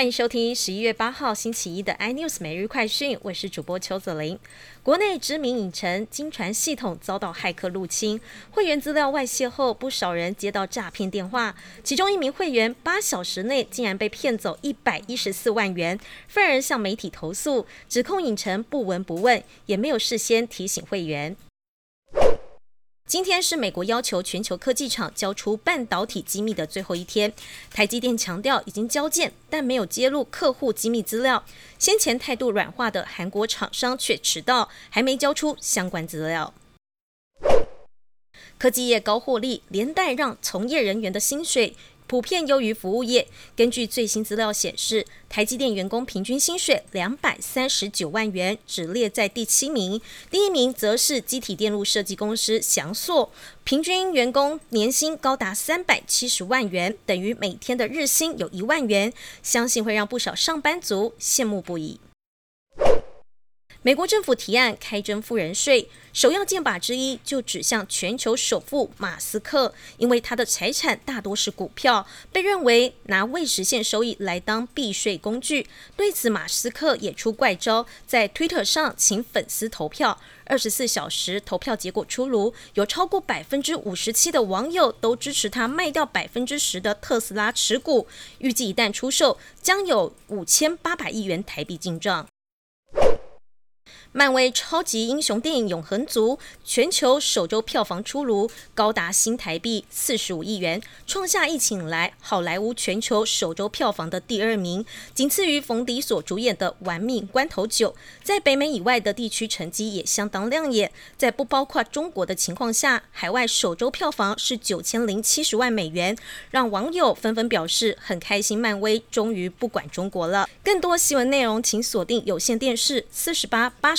欢迎收听十一月八号星期一的 iNews 每日快讯，我是主播邱子琳。国内知名影城金传系统遭到骇客入侵，会员资料外泄后，不少人接到诈骗电话。其中一名会员八小时内竟然被骗走一百一十四万元，愤而向媒体投诉，指控影城不闻不问，也没有事先提醒会员。今天是美国要求全球科技厂交出半导体机密的最后一天。台积电强调已经交件，但没有揭露客户机密资料。先前态度软化的韩国厂商却迟到，还没交出相关资料。科技业高获利，连带让从业人员的薪水。普遍优于服务业。根据最新资料显示，台积电员工平均薪水两百三十九万元，只列在第七名。第一名则是机体电路设计公司翔硕，平均员工年薪高达三百七十万元，等于每天的日薪有一万元，相信会让不少上班族羡慕不已。美国政府提案开征富人税，首要箭靶之一就指向全球首富马斯克，因为他的财产大多是股票，被认为拿未实现收益来当避税工具。对此，马斯克也出怪招，在 Twitter 上请粉丝投票，二十四小时投票结果出炉，有超过百分之五十七的网友都支持他卖掉百分之十的特斯拉持股，预计一旦出售，将有五千八百亿元台币进账。漫威超级英雄电影《永恒族》全球首周票房出炉，高达新台币四十五亿元，创下疫情以来好莱坞全球首周票房的第二名，仅次于冯迪所主演的《玩命关头九》。在北美以外的地区成绩也相当亮眼，在不包括中国的情况下，海外首周票房是九千零七十万美元，让网友纷纷表示很开心，漫威终于不管中国了。更多新闻内容，请锁定有线电视四十八八。